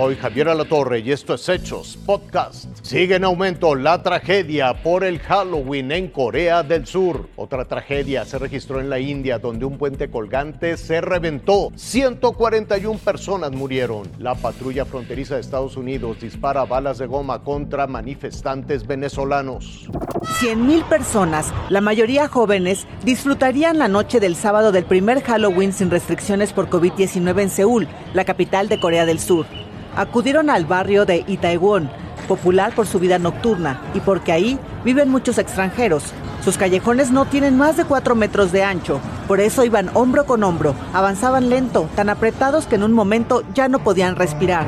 Soy Javier Alatorre y esto es Hechos Podcast. Sigue en aumento la tragedia por el Halloween en Corea del Sur. Otra tragedia se registró en la India donde un puente colgante se reventó. 141 personas murieron. La patrulla fronteriza de Estados Unidos dispara balas de goma contra manifestantes venezolanos. 100.000 personas, la mayoría jóvenes, disfrutarían la noche del sábado del primer Halloween sin restricciones por COVID-19 en Seúl, la capital de Corea del Sur. Acudieron al barrio de Itaewon, popular por su vida nocturna y porque ahí viven muchos extranjeros. Sus callejones no tienen más de 4 metros de ancho, por eso iban hombro con hombro, avanzaban lento, tan apretados que en un momento ya no podían respirar.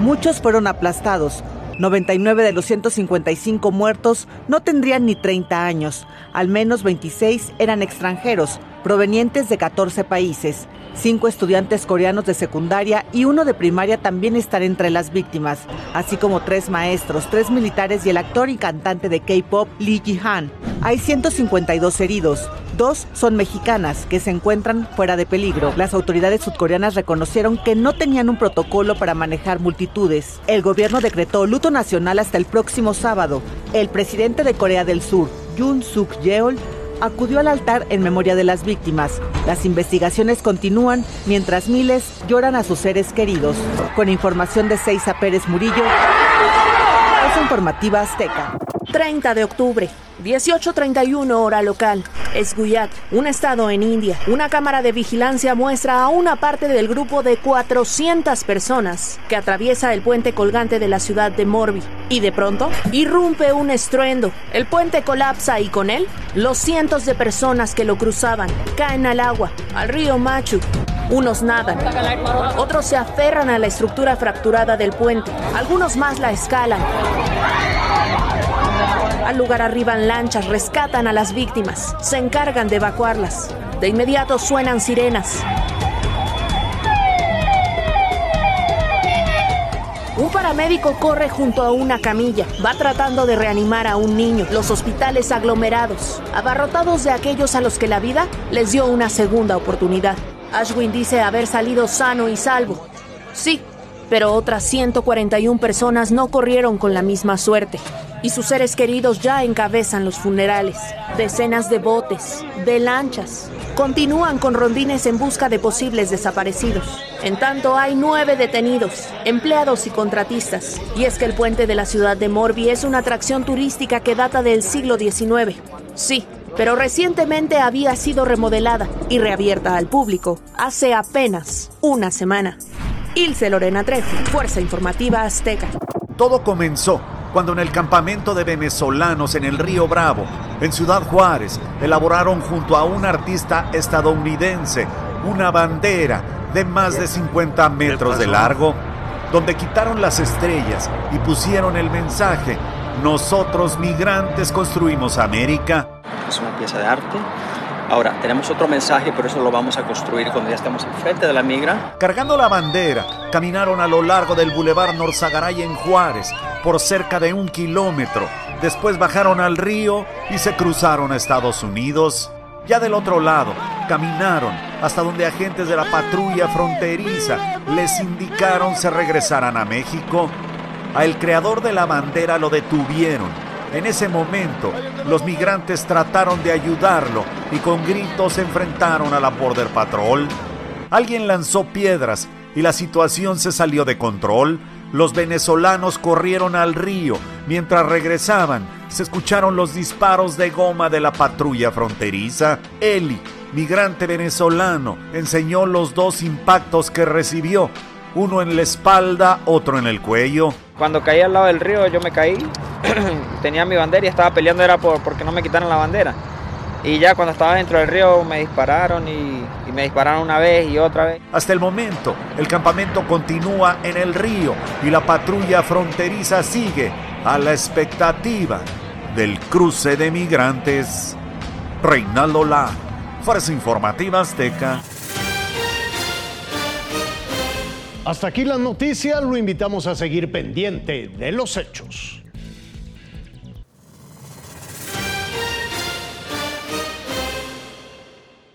Muchos fueron aplastados, 99 de los 155 muertos no tendrían ni 30 años. Al menos 26 eran extranjeros, provenientes de 14 países. Cinco estudiantes coreanos de secundaria y uno de primaria también están entre las víctimas, así como tres maestros, tres militares y el actor y cantante de K-pop Lee Ji-han. Hay 152 heridos. Dos son mexicanas que se encuentran fuera de peligro. Las autoridades sudcoreanas reconocieron que no tenían un protocolo para manejar multitudes. El gobierno decretó luto nacional hasta el próximo sábado. El presidente de Corea del Sur, Yoon Suk Yeol, acudió al altar en memoria de las víctimas. Las investigaciones continúan mientras miles lloran a sus seres queridos. Con información de Seiza Pérez Murillo, es informativa Azteca. 30 de octubre, 18.31 hora local. Es Guyat, un estado en India. Una cámara de vigilancia muestra a una parte del grupo de 400 personas que atraviesa el puente colgante de la ciudad de Morbi. Y de pronto, irrumpe un estruendo. El puente colapsa y con él, los cientos de personas que lo cruzaban caen al agua, al río Machu. Unos nadan, otros se aferran a la estructura fracturada del puente, algunos más la escalan. Al lugar arriban lanchas, rescatan a las víctimas, se encargan de evacuarlas. De inmediato suenan sirenas. Un paramédico corre junto a una camilla, va tratando de reanimar a un niño. Los hospitales aglomerados, abarrotados de aquellos a los que la vida les dio una segunda oportunidad. Ashwin dice haber salido sano y salvo. Sí, pero otras 141 personas no corrieron con la misma suerte y sus seres queridos ya encabezan los funerales. Decenas de botes, de lanchas, continúan con rondines en busca de posibles desaparecidos. En tanto, hay nueve detenidos, empleados y contratistas. Y es que el puente de la ciudad de Morbi es una atracción turística que data del siglo XIX. Sí, pero recientemente había sido remodelada y reabierta al público hace apenas una semana. Ilse Lorena Trejo, Fuerza Informativa Azteca. Todo comenzó cuando en el campamento de venezolanos en el río Bravo, en Ciudad Juárez, elaboraron junto a un artista estadounidense una bandera de más de 50 metros de largo, donde quitaron las estrellas y pusieron el mensaje, nosotros migrantes construimos América. Es una pieza de arte Ahora, tenemos otro mensaje, pero eso lo vamos a construir cuando ya estemos enfrente de la migra. Cargando la bandera, caminaron a lo largo del Boulevard Norzagaray en Juárez por cerca de un kilómetro. Después bajaron al río y se cruzaron a Estados Unidos. Ya del otro lado, caminaron hasta donde agentes de la patrulla fronteriza les indicaron se regresaran a México. A el creador de la bandera lo detuvieron en ese momento, los migrantes trataron de ayudarlo y con gritos se enfrentaron a la Border Patrol. Alguien lanzó piedras y la situación se salió de control. Los venezolanos corrieron al río. Mientras regresaban, se escucharon los disparos de goma de la patrulla fronteriza. Eli, migrante venezolano, enseñó los dos impactos que recibió, uno en la espalda, otro en el cuello. Cuando caí al lado del río yo me caí, tenía mi bandera y estaba peleando era por, porque no me quitaran la bandera. Y ya cuando estaba dentro del río me dispararon y, y, me dispararon una vez y otra vez. Hasta el momento, el campamento continúa en el río y la patrulla fronteriza sigue a la expectativa del cruce de migrantes. Reinaldo La, Fuerza Informativa Azteca. Hasta aquí las noticias, lo invitamos a seguir pendiente de los hechos.